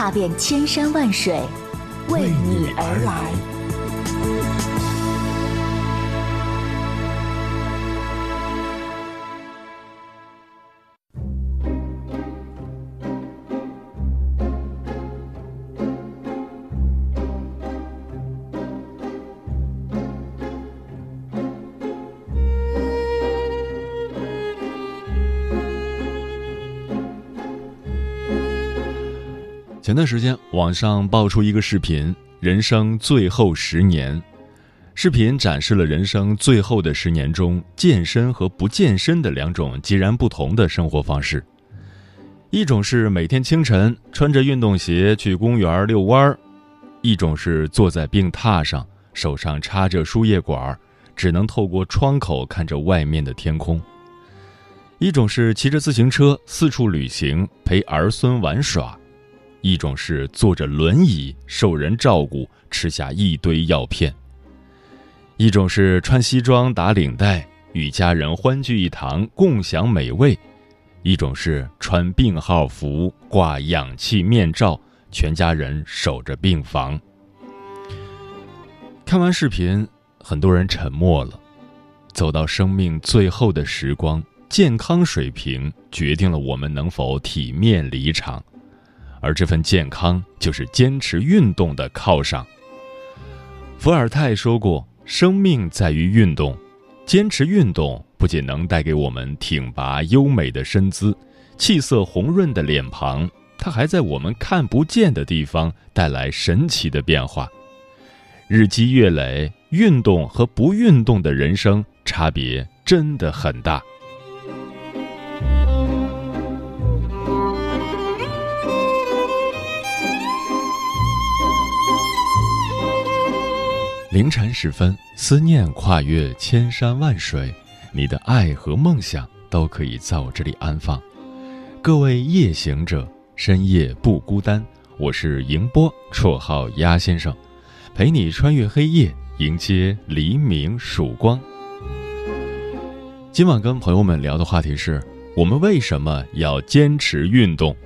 踏遍千山万水，为你而来。前段时间，网上爆出一个视频：人生最后十年。视频展示了人生最后的十年中，健身和不健身的两种截然不同的生活方式。一种是每天清晨穿着运动鞋去公园遛弯儿；一种是坐在病榻上，手上插着输液管，只能透过窗口看着外面的天空；一种是骑着自行车四处旅行，陪儿孙玩耍。一种是坐着轮椅受人照顾，吃下一堆药片；一种是穿西装打领带，与家人欢聚一堂，共享美味；一种是穿病号服，挂氧气面罩，全家人守着病房。看完视频，很多人沉默了。走到生命最后的时光，健康水平决定了我们能否体面离场。而这份健康，就是坚持运动的犒赏。伏尔泰说过：“生命在于运动，坚持运动不仅能带给我们挺拔优美的身姿、气色红润的脸庞，它还在我们看不见的地方带来神奇的变化。日积月累，运动和不运动的人生差别真的很大。”凌晨时分，思念跨越千山万水，你的爱和梦想都可以在我这里安放。各位夜行者，深夜不孤单。我是迎波，绰号鸭先生，陪你穿越黑夜，迎接黎明曙光。今晚跟朋友们聊的话题是：我们为什么要坚持运动？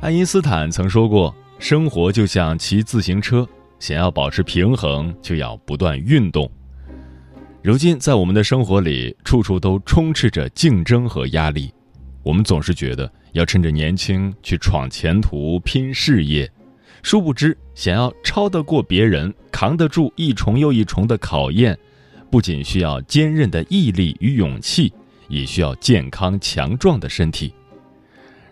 爱因斯坦曾说过：“生活就像骑自行车。”想要保持平衡，就要不断运动。如今，在我们的生活里，处处都充斥着竞争和压力。我们总是觉得要趁着年轻去闯前途、拼事业，殊不知，想要超得过别人、扛得住一重又一重的考验，不仅需要坚韧的毅力与勇气，也需要健康强壮的身体。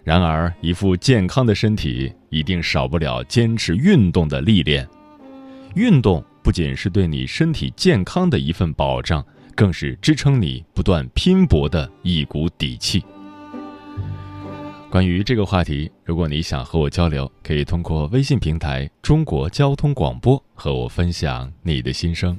然而，一副健康的身体，一定少不了坚持运动的历练。运动不仅是对你身体健康的一份保障，更是支撑你不断拼搏的一股底气。关于这个话题，如果你想和我交流，可以通过微信平台“中国交通广播”和我分享你的心声。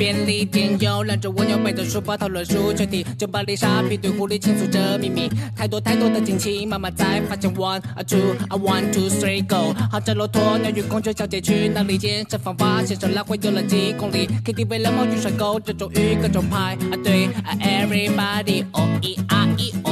便利店有两只蜗牛背着书包讨论数学题，酒吧里傻逼对狐狸倾诉着秘密，太多太多的惊奇，妈妈才发现 one two a one two three go，好着骆驼鸟与孔雀小姐去哪里？健身房发现手来回游了几公里，KTV 蓝猫与帅哥这种鱼各种拍啊对 everybody 哦咿啊咿哦。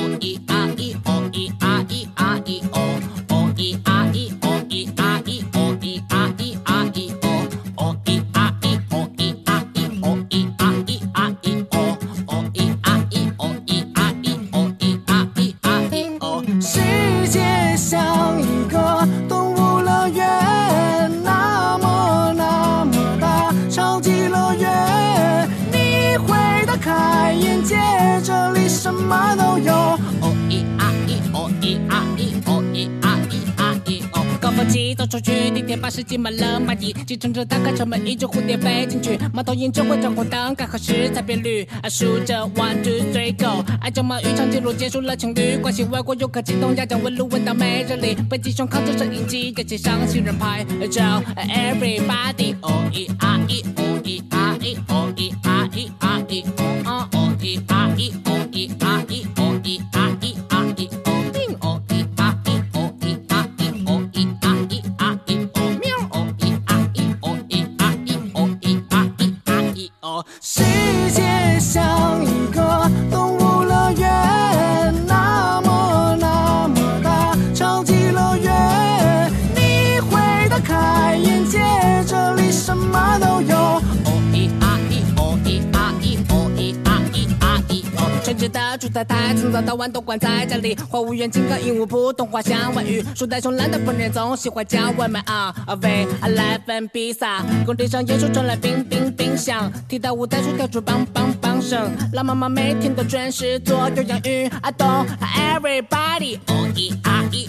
出去，地铁巴士挤满了蚂蚁，计程车打开车门，一只蝴蝶飞进去，猫头鹰只会闯红灯，该何时才变绿？啊，数着 one two three go，爱情贸易场记录结束了情侣关系，外国游客激动压降温路问到没人理，北极熊靠着摄影机给街上行人拍。照，everybody oh e r e oh e r e oh e r e r e See 在太太从早到晚都关在家里，花无言金刚鹦鹉普通话像外语，树袋熊懒得烹饪，总喜欢叫外卖啊啊喂啊来份披萨，工地上野兽传来冰冰冰响，踢到舞台上跳出梆梆梆声，老妈妈每天都准时做有氧运动，everybody 哦一啊一，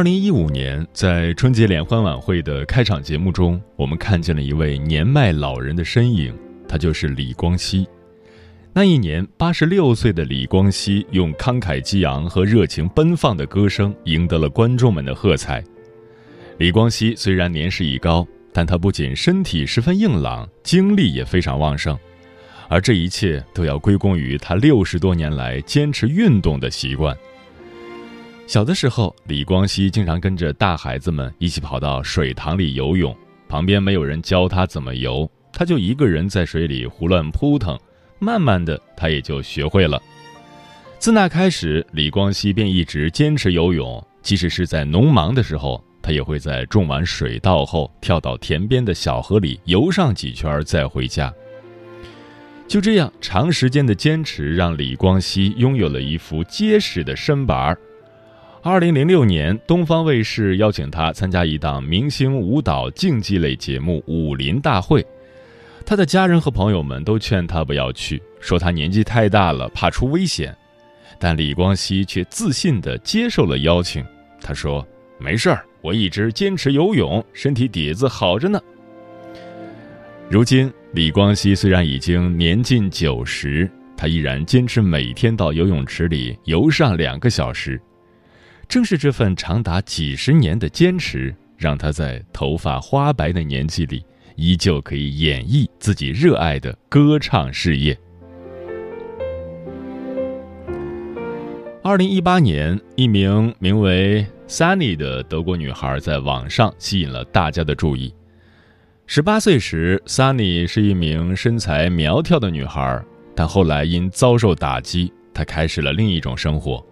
二零一五年，在春节联欢晚会的开场节目中，我们看见了一位年迈老人的身影，他就是李光羲。那一年，八十六岁的李光羲用慷慨激昂和热情奔放的歌声赢得了观众们的喝彩。李光羲虽然年事已高，但他不仅身体十分硬朗，精力也非常旺盛，而这一切都要归功于他六十多年来坚持运动的习惯。小的时候，李光羲经常跟着大孩子们一起跑到水塘里游泳，旁边没有人教他怎么游，他就一个人在水里胡乱扑腾，慢慢的他也就学会了。自那开始，李光羲便一直坚持游泳，即使是在农忙的时候，他也会在种完水稻后跳到田边的小河里游上几圈再回家。就这样，长时间的坚持让李光羲拥有了一副结实的身板儿。二零零六年，东方卫视邀请他参加一档明星舞蹈竞技类节目《武林大会》，他的家人和朋友们都劝他不要去，说他年纪太大了，怕出危险。但李光羲却自信地接受了邀请。他说：“没事儿，我一直坚持游泳，身体底子好着呢。”如今，李光羲虽然已经年近九十，他依然坚持每天到游泳池里游上两个小时。正是这份长达几十年的坚持，让他在头发花白的年纪里，依旧可以演绎自己热爱的歌唱事业。二零一八年，一名名为 Sunny 的德国女孩在网上吸引了大家的注意。十八岁时，Sunny 是一名身材苗条的女孩，但后来因遭受打击，她开始了另一种生活。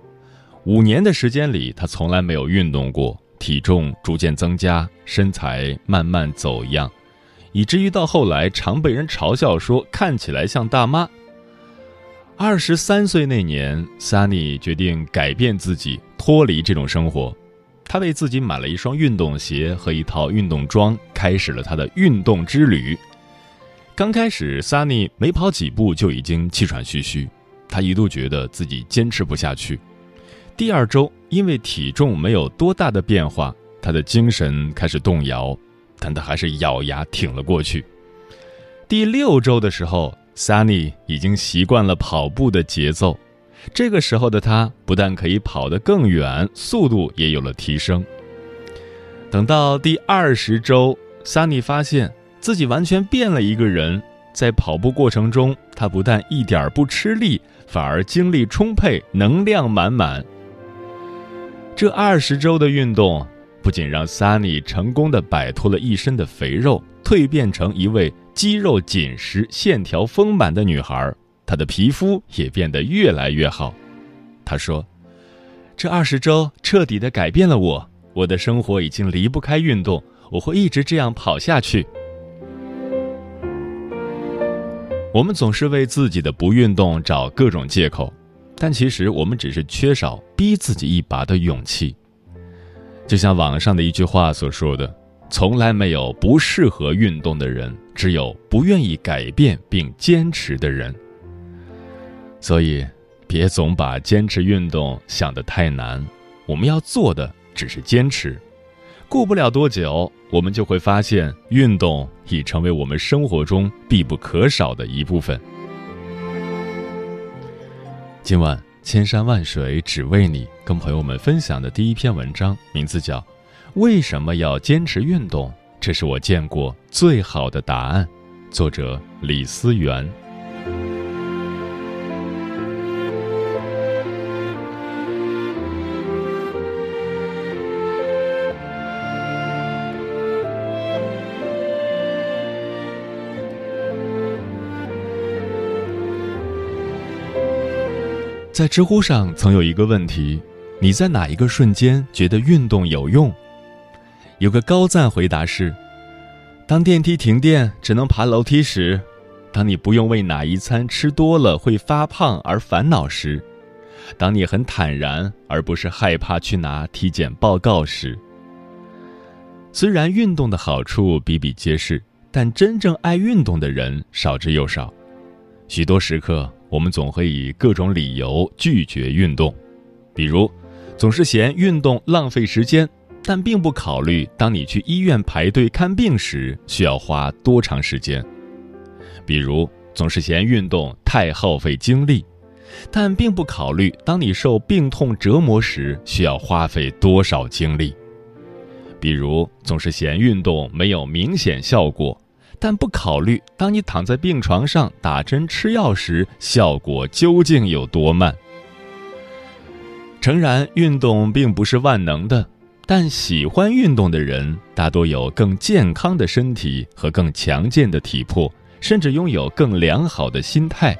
五年的时间里，他从来没有运动过，体重逐渐增加，身材慢慢走样，以至于到后来常被人嘲笑说看起来像大妈。二十三岁那年，Sunny 决定改变自己，脱离这种生活。他为自己买了一双运动鞋和一套运动装，开始了他的运动之旅。刚开始，Sunny 没跑几步就已经气喘吁吁，他一度觉得自己坚持不下去。第二周，因为体重没有多大的变化，他的精神开始动摇，但他还是咬牙挺了过去。第六周的时候，Sunny 已经习惯了跑步的节奏，这个时候的他不但可以跑得更远，速度也有了提升。等到第二十周，Sunny 发现自己完全变了一个人，在跑步过程中，他不但一点不吃力，反而精力充沛，能量满满。这二十周的运动，不仅让 Sunny 成功的摆脱了一身的肥肉，蜕变成一位肌肉紧实、线条丰满的女孩，她的皮肤也变得越来越好。她说：“这二十周彻底的改变了我，我的生活已经离不开运动，我会一直这样跑下去。”我们总是为自己的不运动找各种借口。但其实我们只是缺少逼自己一把的勇气。就像网上的一句话所说的：“从来没有不适合运动的人，只有不愿意改变并坚持的人。”所以，别总把坚持运动想得太难。我们要做的只是坚持。过不了多久，我们就会发现，运动已成为我们生活中必不可少的一部分。今晚千山万水只为你，跟朋友们分享的第一篇文章，名字叫《为什么要坚持运动》，这是我见过最好的答案。作者李思源。在知乎上曾有一个问题：你在哪一个瞬间觉得运动有用？有个高赞回答是：当电梯停电只能爬楼梯时，当你不用为哪一餐吃多了会发胖而烦恼时，当你很坦然而不是害怕去拿体检报告时。虽然运动的好处比比皆是，但真正爱运动的人少之又少。许多时刻。我们总会以各种理由拒绝运动，比如，总是嫌运动浪费时间，但并不考虑当你去医院排队看病时需要花多长时间；比如，总是嫌运动太耗费精力，但并不考虑当你受病痛折磨时需要花费多少精力；比如，总是嫌运动没有明显效果。但不考虑，当你躺在病床上打针吃药时，效果究竟有多慢。诚然，运动并不是万能的，但喜欢运动的人大多有更健康的身体和更强健的体魄，甚至拥有更良好的心态。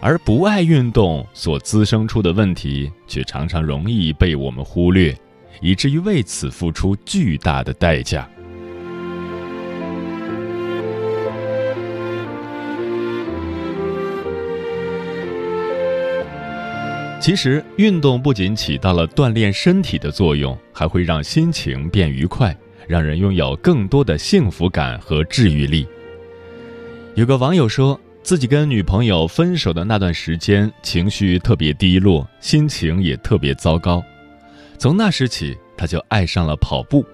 而不爱运动所滋生出的问题，却常常容易被我们忽略，以至于为此付出巨大的代价。其实，运动不仅起到了锻炼身体的作用，还会让心情变愉快，让人拥有更多的幸福感和治愈力。有个网友说自己跟女朋友分手的那段时间，情绪特别低落，心情也特别糟糕。从那时起，他就爱上了跑步。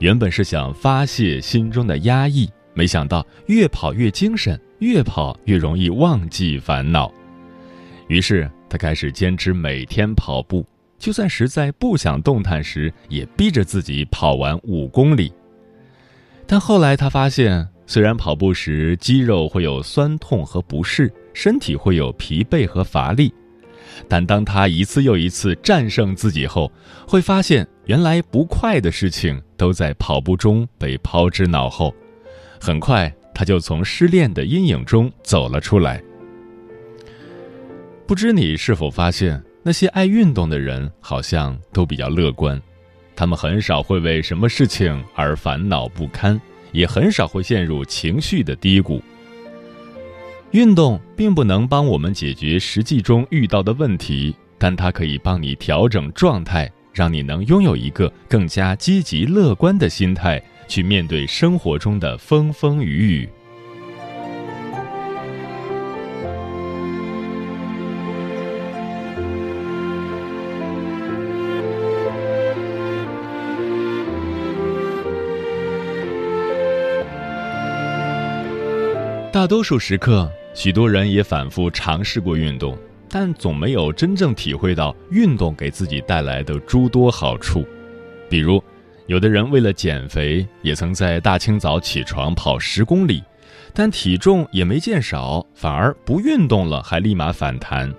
原本是想发泄心中的压抑，没想到越跑越精神，越跑越容易忘记烦恼。于是。他开始坚持每天跑步，就算实在不想动弹时，也逼着自己跑完五公里。但后来他发现，虽然跑步时肌肉会有酸痛和不适，身体会有疲惫和乏力，但当他一次又一次战胜自己后，会发现原来不快的事情都在跑步中被抛之脑后。很快，他就从失恋的阴影中走了出来。不知你是否发现，那些爱运动的人好像都比较乐观，他们很少会为什么事情而烦恼不堪，也很少会陷入情绪的低谷。运动并不能帮我们解决实际中遇到的问题，但它可以帮你调整状态，让你能拥有一个更加积极乐观的心态，去面对生活中的风风雨雨。大多数时刻，许多人也反复尝试过运动，但总没有真正体会到运动给自己带来的诸多好处。比如，有的人为了减肥，也曾在大清早起床跑十公里，但体重也没见少，反而不运动了还立马反弹。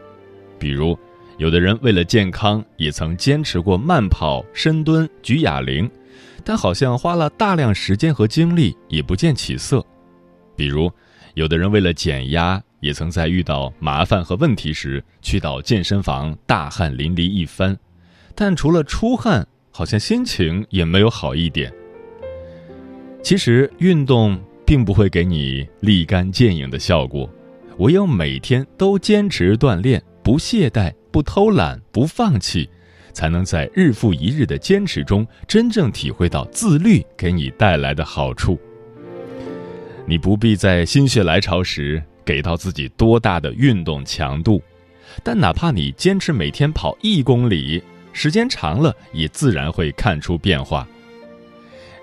比如，有的人为了健康，也曾坚持过慢跑、深蹲、举哑铃，但好像花了大量时间和精力，也不见起色。比如，有的人为了减压，也曾在遇到麻烦和问题时去到健身房大汗淋漓一番，但除了出汗，好像心情也没有好一点。其实运动并不会给你立竿见影的效果，唯有每天都坚持锻炼，不懈怠、不偷懒、不放弃，才能在日复一日的坚持中真正体会到自律给你带来的好处。你不必在心血来潮时给到自己多大的运动强度，但哪怕你坚持每天跑一公里，时间长了也自然会看出变化。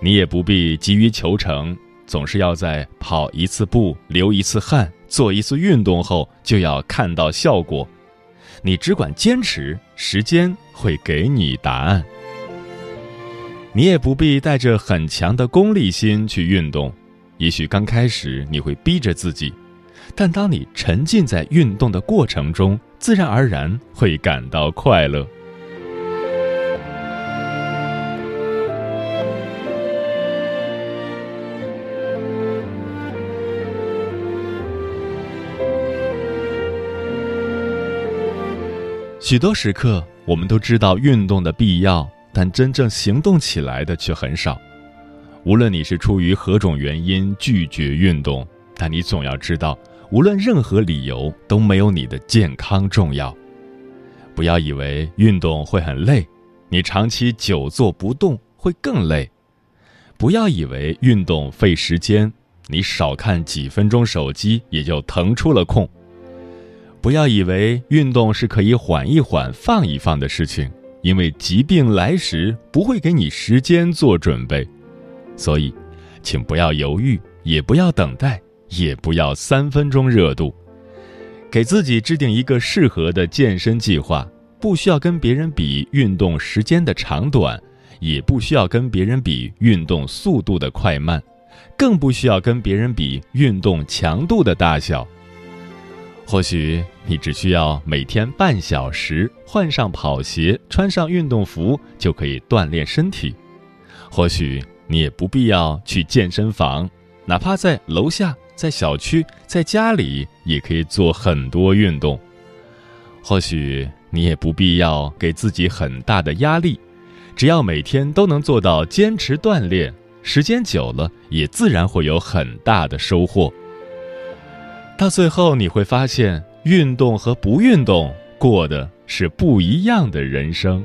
你也不必急于求成，总是要在跑一次步、流一次汗、做一次运动后就要看到效果。你只管坚持，时间会给你答案。你也不必带着很强的功利心去运动。也许刚开始你会逼着自己，但当你沉浸在运动的过程中，自然而然会感到快乐。许多时刻，我们都知道运动的必要，但真正行动起来的却很少。无论你是出于何种原因拒绝运动，但你总要知道，无论任何理由都没有你的健康重要。不要以为运动会很累，你长期久坐不动会更累。不要以为运动费时间，你少看几分钟手机也就腾出了空。不要以为运动是可以缓一缓、放一放的事情，因为疾病来时不会给你时间做准备。所以，请不要犹豫，也不要等待，也不要三分钟热度，给自己制定一个适合的健身计划。不需要跟别人比运动时间的长短，也不需要跟别人比运动速度的快慢，更不需要跟别人比运动强度的大小。或许你只需要每天半小时，换上跑鞋，穿上运动服，就可以锻炼身体。或许。你也不必要去健身房，哪怕在楼下、在小区、在家里，也可以做很多运动。或许你也不必要给自己很大的压力，只要每天都能做到坚持锻炼，时间久了，也自然会有很大的收获。到最后，你会发现，运动和不运动过的是不一样的人生。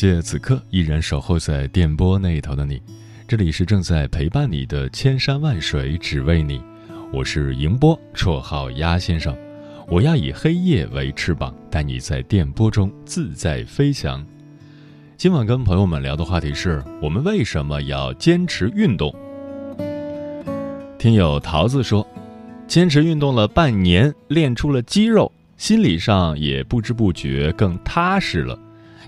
谢此刻依然守候在电波那一头的你，这里是正在陪伴你的千山万水只为你，我是迎波，绰号鸭先生，我要以黑夜为翅膀，带你在电波中自在飞翔。今晚跟朋友们聊的话题是我们为什么要坚持运动？听友桃子说，坚持运动了半年，练出了肌肉，心理上也不知不觉更踏实了。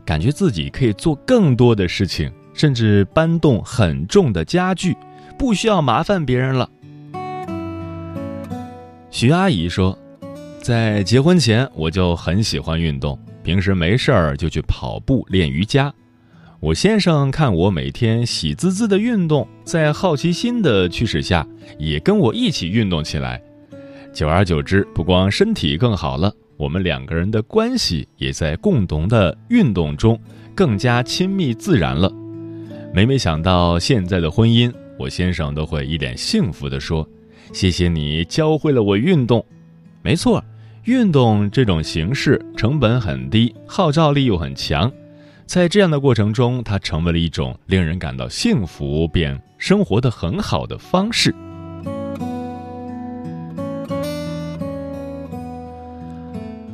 感觉自己可以做更多的事情，甚至搬动很重的家具，不需要麻烦别人了。徐阿姨说，在结婚前我就很喜欢运动，平时没事儿就去跑步、练瑜伽。我先生看我每天喜滋滋的运动，在好奇心的驱使下，也跟我一起运动起来。久而久之，不光身体更好了。我们两个人的关系也在共同的运动中更加亲密自然了。每每想到现在的婚姻，我先生都会一脸幸福地说：“谢谢你教会了我运动。”没错，运动这种形式成本很低，号召力又很强，在这样的过程中，它成为了一种令人感到幸福便生活的很好的方式。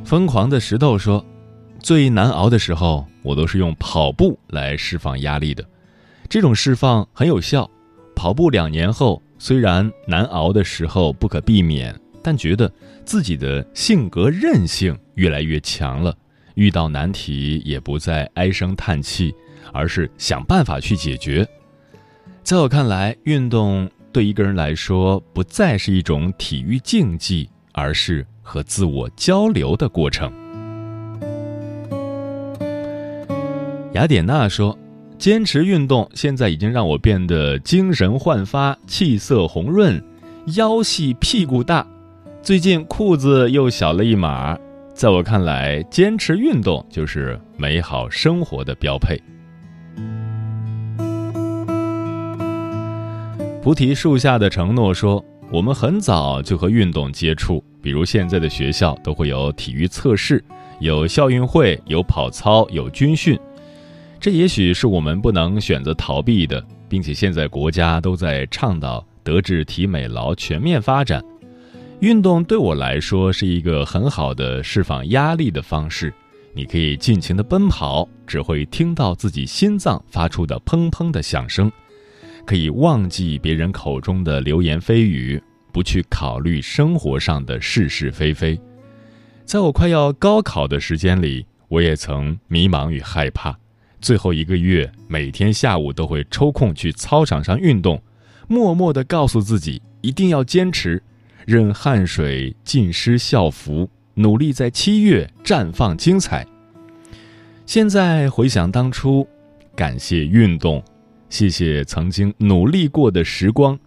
疯狂的石头说：“最难熬的时候，我都是用跑步来释放压力的，这种释放很有效。跑步两年后，虽然难熬的时候不可避免，但觉得自己的性格韧性越来越强了，遇到难题也不再唉声叹气，而是想办法去解决。在我看来，运动对一个人来说，不再是一种体育竞技，而是……”和自我交流的过程。雅典娜说：“坚持运动现在已经让我变得精神焕发、气色红润、腰细屁股大，最近裤子又小了一码。在我看来，坚持运动就是美好生活的标配。”菩提树下的承诺说：“我们很早就和运动接触。”比如现在的学校都会有体育测试，有校运会，有跑操，有军训，这也许是我们不能选择逃避的，并且现在国家都在倡导德智体美劳全面发展。运动对我来说是一个很好的释放压力的方式。你可以尽情的奔跑，只会听到自己心脏发出的砰砰的响声，可以忘记别人口中的流言蜚语。不去考虑生活上的是是非非，在我快要高考的时间里，我也曾迷茫与害怕。最后一个月，每天下午都会抽空去操场上运动，默默地告诉自己一定要坚持，任汗水浸湿校服，努力在七月绽放精彩。现在回想当初，感谢运动，谢谢曾经努力过的时光。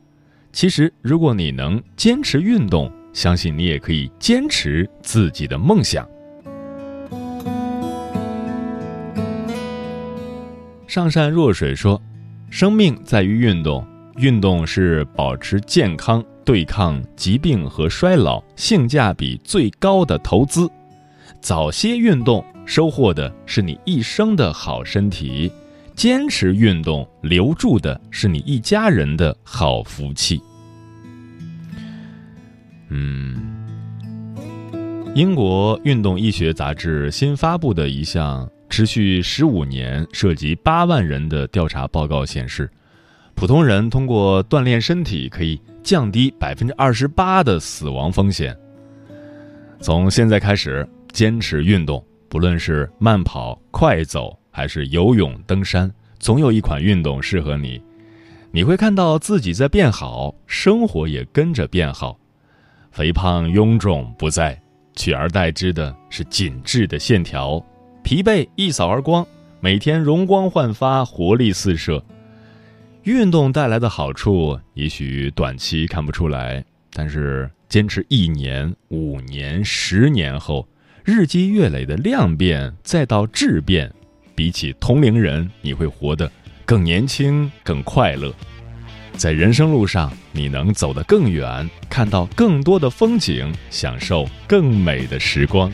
其实，如果你能坚持运动，相信你也可以坚持自己的梦想。上善若水说：“生命在于运动，运动是保持健康、对抗疾病和衰老性价比最高的投资。早些运动，收获的是你一生的好身体。”坚持运动，留住的是你一家人的好福气。嗯，英国运动医学杂志新发布的一项持续十五年、涉及八万人的调查报告显示，普通人通过锻炼身体可以降低百分之二十八的死亡风险。从现在开始坚持运动，不论是慢跑、快走还是游泳、登山，总有一款运动适合你。你会看到自己在变好，生活也跟着变好，肥胖臃肿不在。取而代之的是紧致的线条，疲惫一扫而光，每天容光焕发，活力四射。运动带来的好处也许短期看不出来，但是坚持一年、五年、十年后，日积月累的量变再到质变，比起同龄人，你会活得更年轻、更快乐。在人生路上，你能走得更远，看到更多的风景，享受更美的时光。